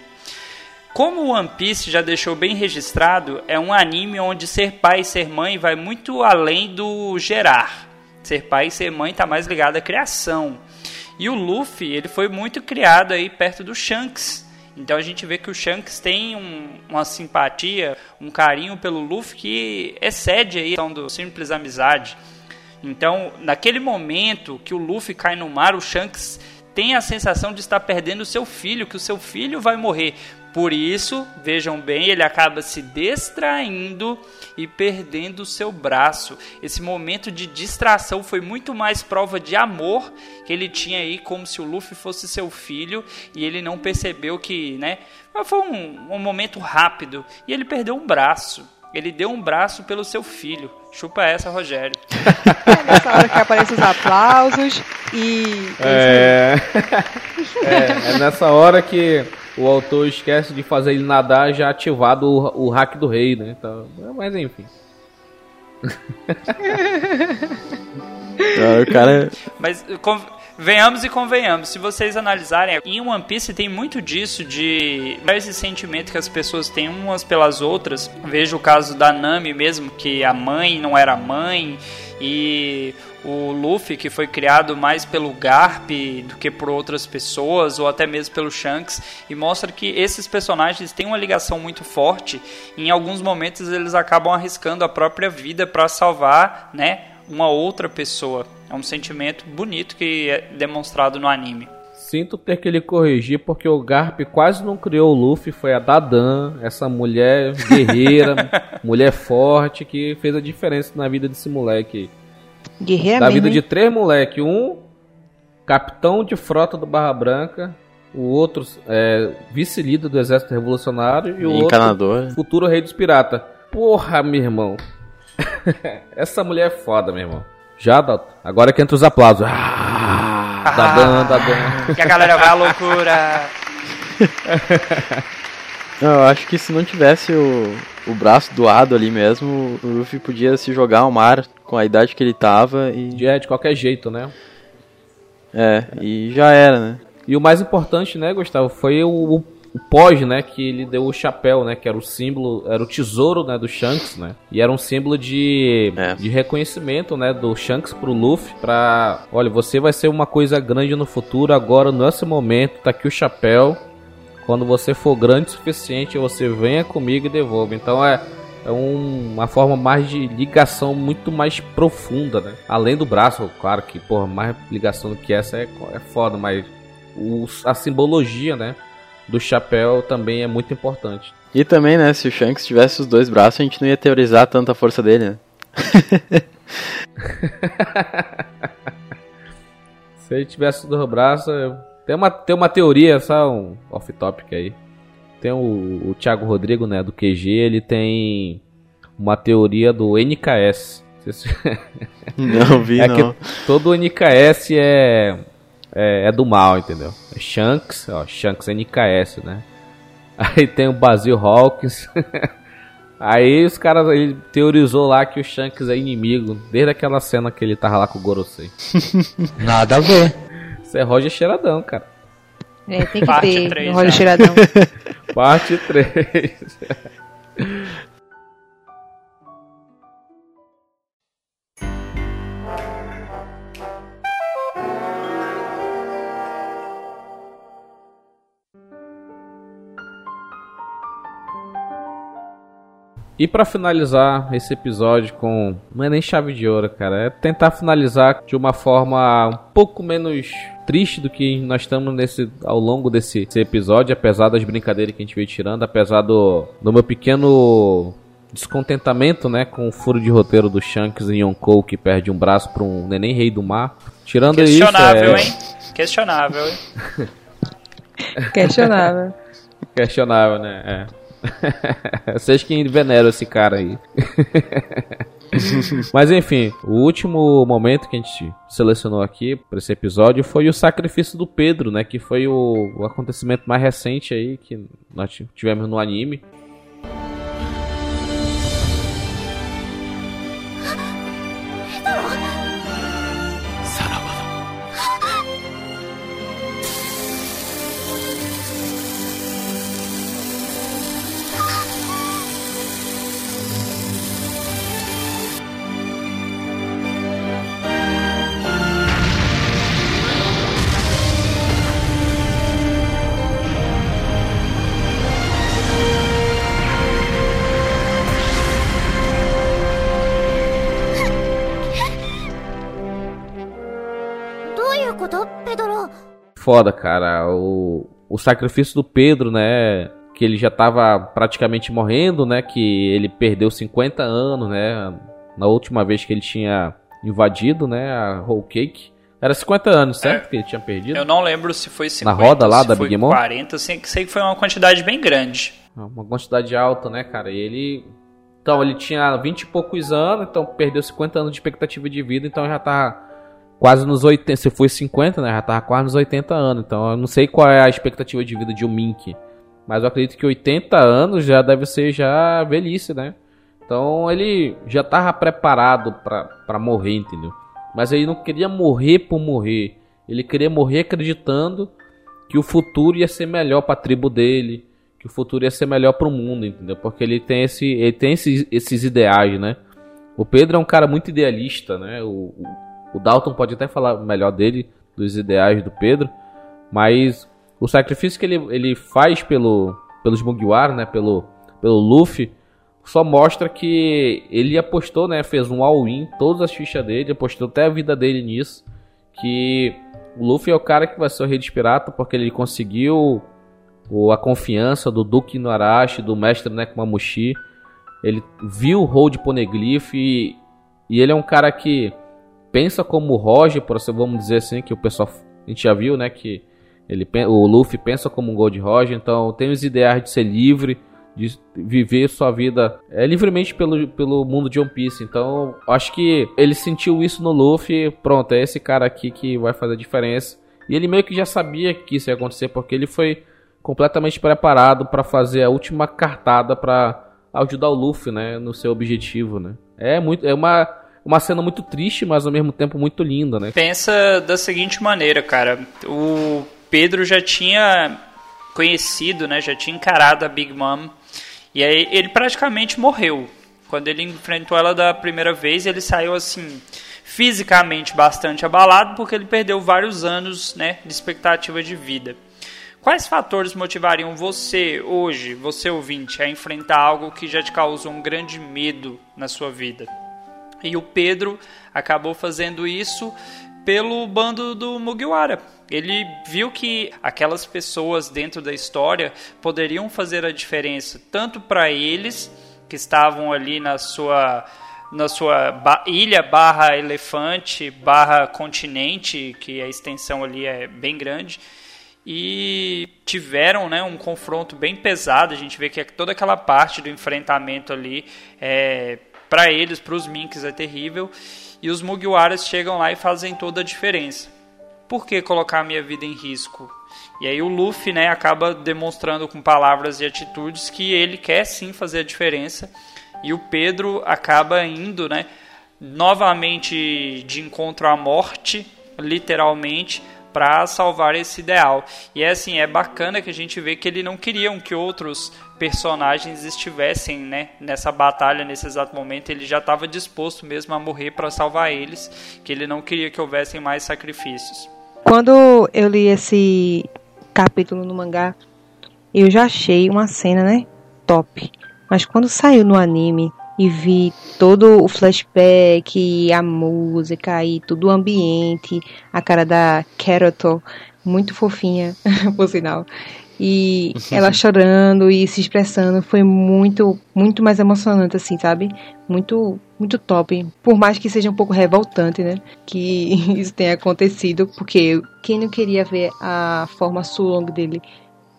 Como o One Piece já deixou bem registrado, é um anime onde ser pai e ser mãe vai muito além do gerar. Ser pai e ser mãe está mais ligado à criação. E o Luffy, ele foi muito criado aí perto do Shanks, então a gente vê que o Shanks tem um, uma simpatia, um carinho pelo Luffy que excede a do simples amizade. Então, naquele momento que o Luffy cai no mar, o Shanks tem a sensação de estar perdendo o seu filho, que o seu filho vai morrer. Por isso, vejam bem, ele acaba se distraindo e perdendo o seu braço. Esse momento de distração foi muito mais prova de amor que ele tinha aí, como se o Luffy fosse seu filho, e ele não percebeu que, né? Foi um, um momento rápido e ele perdeu um braço. Ele deu um braço pelo seu filho. Chupa essa, Rogério. É nessa hora que aparecem os aplausos e. É... é, é nessa hora que o autor esquece de fazer ele nadar já ativado o, o hack do rei, né? Então, mas enfim. o cara. Mas venhamos e convenhamos, se vocês analisarem, em One Piece tem muito disso de esse sentimento que as pessoas têm umas pelas outras. Veja o caso da Nami mesmo, que a mãe não era mãe e o Luffy, que foi criado mais pelo Garp do que por outras pessoas, ou até mesmo pelo Shanks, e mostra que esses personagens têm uma ligação muito forte, e em alguns momentos eles acabam arriscando a própria vida para salvar, né, uma outra pessoa. É um sentimento bonito que é demonstrado no anime. Sinto ter que lhe corrigir porque o Garp quase não criou o Luffy, foi a Dadan, essa mulher guerreira, mulher forte que fez a diferença na vida desse moleque. Guerreira Da vida hein? de três moleques. Um, capitão de frota do Barra Branca. o outro é, vice-líder do exército revolucionário e o Encanador. outro futuro rei dos piratas. Porra, meu irmão. Essa mulher é foda, meu irmão. Já, Dalton. Agora que entra os aplausos. Ah, tá dando, tá dando. Que a galera vai à loucura. Não, eu acho que se não tivesse o, o braço doado ali mesmo, o Luffy podia se jogar ao mar com a idade que ele tava e. É, de qualquer jeito, né? É, e já era, né? E o mais importante, né, Gustavo, foi o, o, o pós, né, que ele deu o chapéu, né, que era o símbolo, era o tesouro, né, do Shanks, né, e era um símbolo de, É. de reconhecimento, né, do Shanks pro Luffy, pra, olha, você vai ser uma coisa grande no futuro, agora, nesse momento, tá aqui o chapéu, quando você for grande o suficiente, você venha comigo e devolva. Então é, é um- uma forma mais de ligação muito mais profunda, né? Além do braço, claro que, porra, mais ligação do que essa é, é foda, mas o- a simbologia, né? Do chapéu também é muito importante. E também, né, se o Shanks tivesse os dois braços, a gente não ia teorizar tanta a força dele, né? Se ele tivesse dois braços, tem uma, tem uma teoria, só um off-topic aí. Tem o, o Thiago Rodrigo, né, do QG, ele tem uma teoria do NKS. Não vi, é não. que todo NKS é, é, é do mal, entendeu? É Shanks, ó, Shanks NKS, né? Aí tem o Basil Hawkins. Aí os caras, ele teorizou lá que o Shanks é inimigo, desde aquela cena que ele tava lá com o Gorosei. Nada a ver. Isso é Roger Cheiradão, cara. É, tem que Parte ter três, no Roger já. Cheiradão. Parte 3. E pra finalizar esse episódio com. Não é nem chave de ouro, cara. É tentar finalizar de uma forma um pouco menos triste do que nós estamos nesse, ao longo desse, desse episódio, apesar das brincadeiras que a gente veio tirando, apesar do, do meu pequeno descontentamento, né, com o furo de roteiro do Shanks em Yonkou que perde um braço para um neném rei do mar. Tirando isso, Questionável, é hein? Questionável, hein? Questionável. questionável, né? É. Vocês que veneram esse cara aí. Mas enfim, o último momento que a gente selecionou aqui para esse episódio foi o sacrifício do Pedro, né? Que foi o, o acontecimento mais recente aí que nós tivemos no anime. Foda, cara. O, o sacrifício do Pedro, né? Que ele já tava praticamente morrendo, né? Que ele perdeu 50 anos, né? Na última vez que ele tinha invadido, né? A Whole Cake. Era 50 anos, certo? Que ele tinha perdido. Eu não lembro se foi 50 roda lá da Big Mom? 40, sei, sei que foi uma quantidade bem grande. Uma quantidade alta, né, cara? E ele. Então, ele tinha 20 e poucos anos, então perdeu 50 anos de expectativa de vida, então já tá quase nos 80. Se foi 50, né? Já tava quase nos 80 anos. Então, eu não sei qual é a expectativa de vida de um Mink. Mas eu acredito que 80 anos já deve ser já velhice, né? Então, ele já tava preparado pra morrer, entendeu? Mas ele não queria morrer por morrer. Ele queria morrer acreditando que o futuro ia ser melhor pra tribo dele, que o futuro ia ser melhor pro mundo, entendeu? Porque ele tem esse, ele tem esses, esses ideais, né? O Pedro é um cara muito idealista, né? O, o, o Dalton pode até falar melhor dele, dos ideais do Pedro, mas o sacrifício que ele, ele faz pelo, pelos Mugiwara, né? Pelo, pelo Luffy, só mostra que ele apostou, né? Fez um all-in, todas as fichas dele, apostou até a vida dele nisso, que o Luffy é o cara que vai ser o rei dos porque ele conseguiu a confiança do Duke Inuarashi, do mestre Nekomamushi. Ele viu o Road Poneglyph e, e ele é um cara que pensa como o Roger, vamos dizer assim, que o pessoal a gente já viu, né, que, Ele, o Luffy pensa como um Gold Roger, então tem os ideais de ser livre, de viver sua vida é, livremente pelo, pelo mundo de One Piece. Então, acho que ele sentiu isso no Luffy. Pronto, é esse cara aqui que vai fazer a diferença. E ele meio que já sabia que isso ia acontecer, porque ele foi completamente preparado para fazer a última cartada para ajudar o Luffy, né, no seu objetivo, né? É muito, é uma uma cena muito triste, mas ao mesmo tempo muito linda, né? Pensa da seguinte maneira, cara. O Pedro já tinha conhecido, né? Já tinha encarado a Big Mom. E aí ele praticamente morreu. Quando ele enfrentou ela da primeira vez, ele saiu assim fisicamente bastante abalado porque ele perdeu vários anos, né, de expectativa de vida. Quais fatores motivariam você hoje, você ouvinte, a enfrentar algo que já te causou um grande medo na sua vida? E o Pedro acabou fazendo isso pelo bando do Mugiwara. Ele viu que aquelas pessoas dentro da história poderiam fazer a diferença tanto para eles que estavam ali na sua na sua ilha barra elefante barra continente que a extensão ali é bem grande e tiveram né, um confronto bem pesado a gente vê que toda aquela parte do enfrentamento ali é, para eles para os minks é terrível e os Mugiwaras chegam lá e fazem toda a diferença. Por que colocar a minha vida em risco? E aí o Luffy né, acaba demonstrando com palavras e atitudes que ele quer sim fazer a diferença. E o Pedro acaba indo né, novamente de encontro à morte, literalmente, para salvar esse ideal. E é assim, é bacana que a gente vê que ele não queria que outros personagens estivessem né, nessa batalha nesse exato momento. Ele já estava disposto mesmo a morrer para salvar eles, que ele não queria que houvessem mais sacrifícios. Quando eu li esse capítulo no mangá, eu já achei uma cena, né, top. Mas quando saiu no anime, e vi todo o flashback, a música e todo o ambiente, a cara da Caroto, muito fofinha, por sinal. E ela chorando e se expressando foi muito, muito mais emocionante, assim, sabe? Muito, muito top. Por mais que seja um pouco revoltante, né? Que isso tenha acontecido, porque quem não queria ver a forma Sulong dele,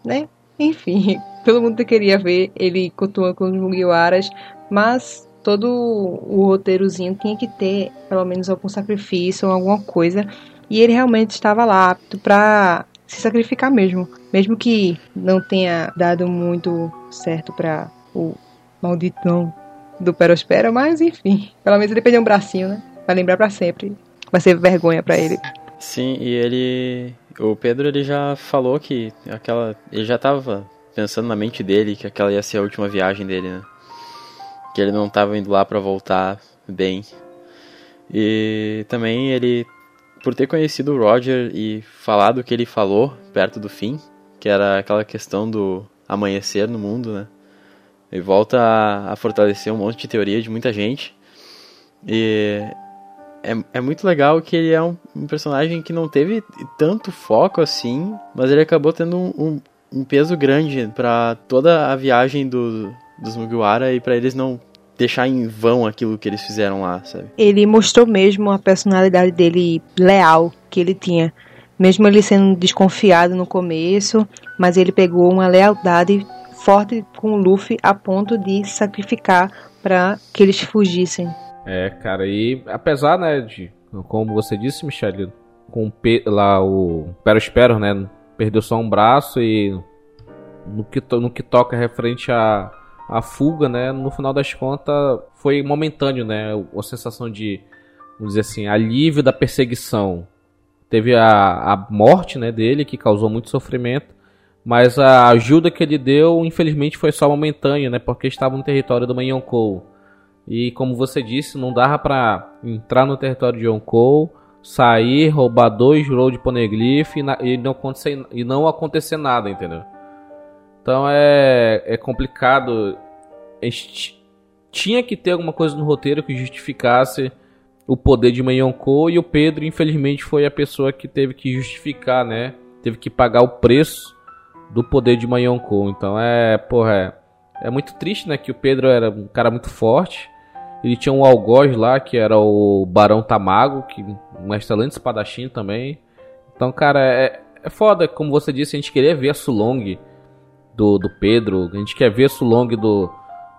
né? Enfim, todo mundo queria ver ele continuando com os Mugiwaras, mas todo o roteirozinho tinha que ter pelo menos algum sacrifício alguma coisa. E ele realmente estava lá apto para se sacrificar mesmo, mesmo que não tenha dado muito certo para o malditão do Perospera, mas enfim, pelo menos ele perdeu um bracinho, né? Vai lembrar para sempre. Vai ser vergonha para ele. Sim, e ele o Pedro ele já falou que aquela ele já estava pensando na mente dele que aquela ia ser a última viagem dele, né? que ele não estava indo lá para voltar bem. E também ele, por ter conhecido o Roger e falado o que ele falou perto do fim, que era aquela questão do amanhecer no mundo, né? E volta a, a fortalecer um monte de teoria de muita gente. E é, é muito legal que ele é um, um, personagem que não teve tanto foco assim, mas ele acabou tendo um, um, um peso grande para toda a viagem do, dos Mugiwara e para eles não deixar em vão aquilo que eles fizeram lá, sabe? Ele mostrou mesmo a personalidade dele leal que ele tinha. Mesmo ele sendo desconfiado no começo, mas ele pegou uma lealdade forte com o Luffy a ponto de sacrificar para que eles fugissem. É, cara, e apesar, né, de como você disse, Michele, com o lá o Perospero, né, perdeu só um braço e no que, no que toca referente a a fuga, né, no final das contas foi momentâneo, né, a sensação de, vamos dizer assim, alívio da perseguição. Teve a, a morte, né, dele que causou muito sofrimento, mas a ajuda que ele deu, infelizmente, foi só momentânea, né, porque estava no território do Yonkou. E como você disse, não dava para entrar no território de Yonkou, sair, roubar dois rolls de poneglyph e, e, não acontecer, e não acontecer nada, entendeu? Então é, é complicado. Tinha que ter alguma coisa no roteiro que justificasse o poder de Yonkou e o Pedro, infelizmente, foi a pessoa que teve que justificar, né? Teve que pagar o preço do poder de Yonkou. Então é, porra, é, é muito triste, né? Que o Pedro era um cara muito forte. Ele tinha um algoz lá, que era o Barão Tamago, que um excelente espadachim também. Então, cara, é, é foda, como você disse, a gente queria ver a Sulong do, do Pedro, a gente quer ver a Sulong do,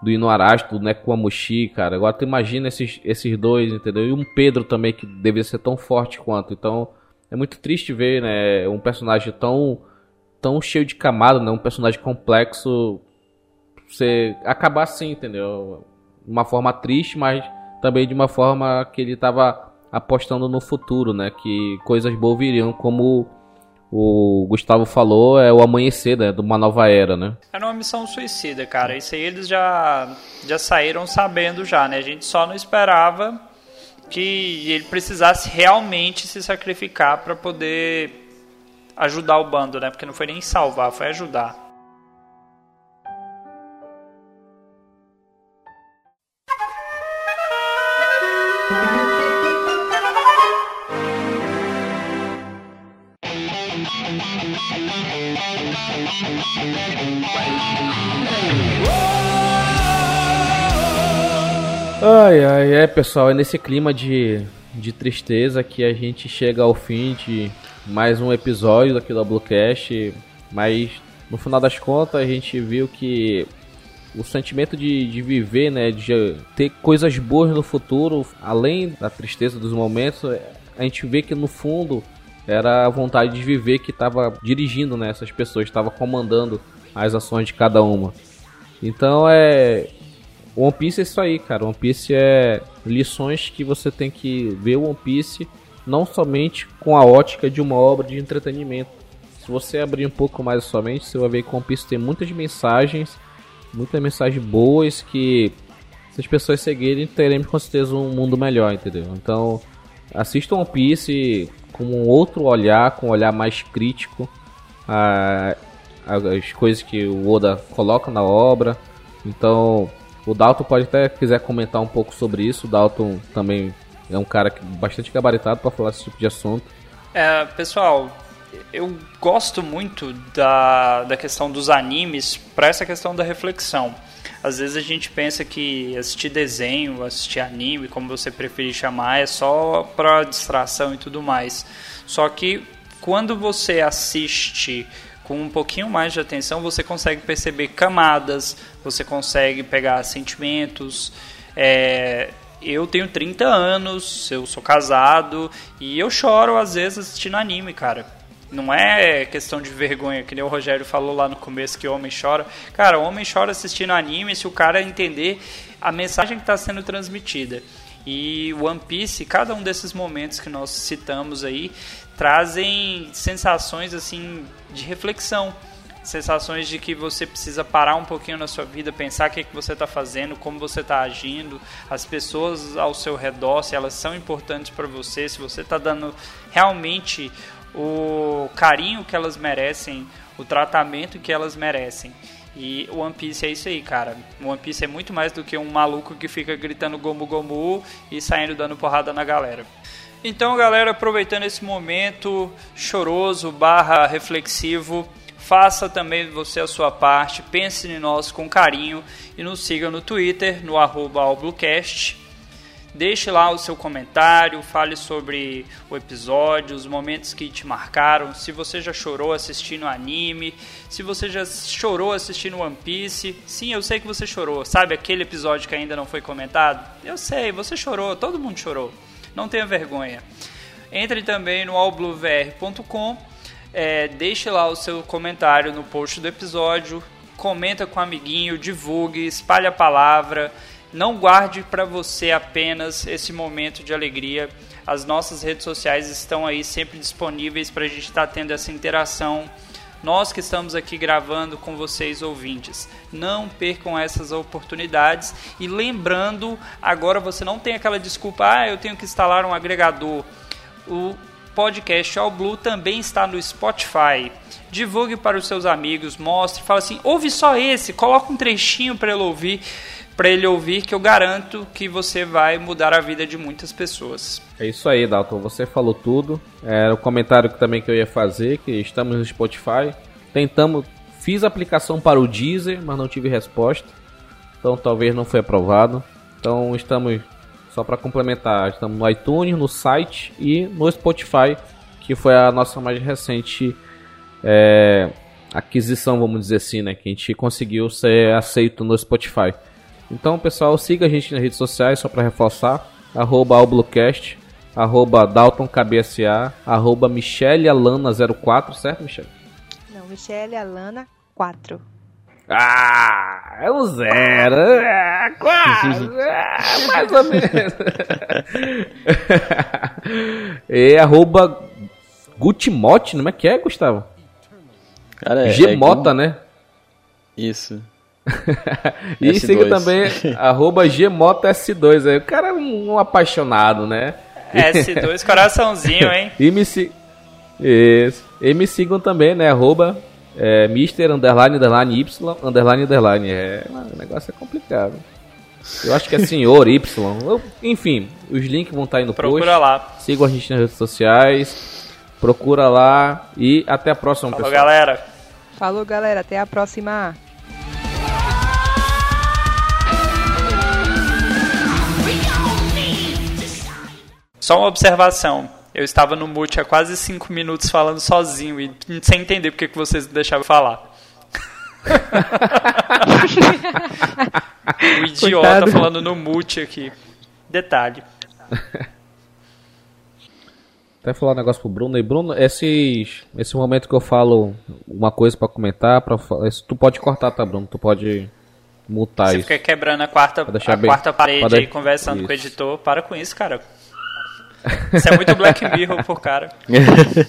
do Inuarashi, do Nekomamushi, cara. Agora tu imagina esses, esses dois, entendeu? E um Pedro também que deveria ser tão forte quanto. Então é muito triste ver, né, um personagem tão tão cheio de camada, né, um personagem complexo você acabar assim, entendeu? Uma forma triste, mas também de uma forma que ele estava apostando no futuro, né, que coisas boas viriam, como o Gustavo falou, é o amanhecer né, de uma nova era, né? Era uma missão suicida, cara. Isso aí eles já, já saíram sabendo já, né? A gente só não esperava que ele precisasse realmente se sacrificar para poder ajudar o bando, né? Porque não foi nem salvar, foi ajudar. Ai, ai, é pessoal, é nesse clima de, de tristeza que a gente chega ao fim de mais um episódio aqui do Bluecast, mas no final das contas a gente viu que o sentimento de, de viver, né, de ter coisas boas no futuro, além da tristeza dos momentos, a gente vê que no fundo era a vontade de viver que estava dirigindo né, essas pessoas, estava comandando as ações de cada uma. Então é. One Piece é isso aí, cara. One Piece é lições que você tem que ver One Piece não somente com a ótica de uma obra de entretenimento. Se você abrir um pouco mais a sua mente, você vai ver que One Piece tem muitas mensagens, muitas mensagens boas que se as pessoas seguirem, teremos com certeza um mundo melhor, entendeu? Então, assista One Piece com um outro olhar, com um olhar mais crítico a, as coisas que o Oda coloca na obra. Então, o Dalton pode até quiser comentar um pouco sobre isso. O Dalton também é um cara bastante gabaritado para falar esse tipo de assunto. É, pessoal, eu gosto muito da, da questão dos animes para essa questão da reflexão. Às vezes a gente pensa que assistir desenho, assistir anime, como você preferir chamar, é só para distração e tudo mais. Só que quando você assiste com um pouquinho mais de atenção, você consegue perceber camadas, você consegue pegar sentimentos. É, eu tenho 30 anos, eu sou casado e eu choro às vezes assistindo anime, cara. Não é questão de vergonha, que nem o Rogério falou lá no começo que homem chora. Cara, o homem chora assistindo anime se o cara entender a mensagem que está sendo transmitida. E One Piece, cada um desses momentos que nós citamos aí, trazem sensações assim de reflexão sensações de que você precisa parar um pouquinho na sua vida, pensar o que, é que você está fazendo, como você está agindo, as pessoas ao seu redor, se elas são importantes para você, se você está dando realmente o carinho que elas merecem, o tratamento que elas merecem. E One Piece é isso aí, cara. One Piece é muito mais do que um maluco que fica gritando gomu gomu e saindo dando porrada na galera. Então, galera, aproveitando esse momento choroso barra reflexivo, Faça também você a sua parte, pense em nós com carinho e nos siga no Twitter, no arroba Deixe lá o seu comentário, fale sobre o episódio, os momentos que te marcaram, se você já chorou assistindo anime, se você já chorou assistindo One Piece. Sim, eu sei que você chorou. Sabe aquele episódio que ainda não foi comentado? Eu sei, você chorou, todo mundo chorou. Não tenha vergonha. Entre também no allbluevr.com é, deixe lá o seu comentário no post do episódio, comenta com o um amiguinho, divulgue, espalhe a palavra. Não guarde para você apenas esse momento de alegria. As nossas redes sociais estão aí sempre disponíveis para a gente estar tá tendo essa interação. Nós que estamos aqui gravando com vocês ouvintes, não percam essas oportunidades e lembrando, agora você não tem aquela desculpa, ah, eu tenho que instalar um agregador. O podcast All Blue também está no Spotify. Divulgue para os seus amigos, mostre, fala assim: ouve só esse, coloca um trechinho para ele ouvir, para ele ouvir, que eu garanto que você vai mudar a vida de muitas pessoas. É isso aí, Dalton. Você falou tudo. Era o comentário que também que eu ia fazer, que estamos no Spotify. Tentamos, fiz aplicação para o Deezer, mas não tive resposta. Então talvez não foi aprovado. Então estamos só para complementar, estamos no iTunes, no site e no Spotify, que foi a nossa mais recente é, aquisição, vamos dizer assim, né? Que a gente conseguiu ser aceito no Spotify. Então, pessoal, siga a gente nas redes sociais, só para reforçar. Arroba Alblocast, arroba DaltonKBSA, arroba MicheleAlana04, certo, Michele? Não, Michele Alana 4. Ah, é um zero. É, quase. É, mais ou menos. e arroba Gutimote, não é que é, Gustavo? Cara, é, Gmota, é né? Isso. E S2. siga também arroba GMotoS2. aí. O cara é um, um apaixonado, né? S2 coraçãozinho, hein? E me, si... Isso. e me sigam também, né? Arroba é, Mr. Underline, underline, Y, underline, underline. É, o negócio é complicado. Eu acho que é senhor Y. Eu- enfim, os links vão estar aí no Procura post. lá. Sigam a gente nas redes sociais. Procura lá. E até a próxima, Falou, pessoal. galera. Falou, galera. Até a próxima. Só uma observação. Eu estava no mute há quase 5 minutos falando sozinho e sem entender porque que vocês não deixavam eu falar. o idiota Coitado. falando no mute aqui. Detalhe. Até falar um negócio pro Bruno. E Bruno, esses, esse momento que eu falo uma coisa pra comentar, pra, isso tu pode cortar, tá, Bruno? Tu pode mutar Você isso. fica quebrando a quarta, a bem- quarta parede pra de- aí conversando com o isso. editor. Para com isso, cara. Isso é muito Black Mirror por cara.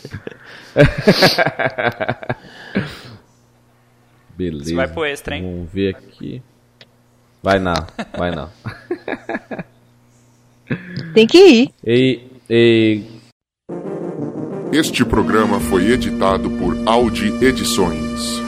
Beleza. Isso vai pro extra, hein? Vamos ver aqui. Vai não, vai não. Tem que ir. E, e Este programa foi editado por Audi Edições.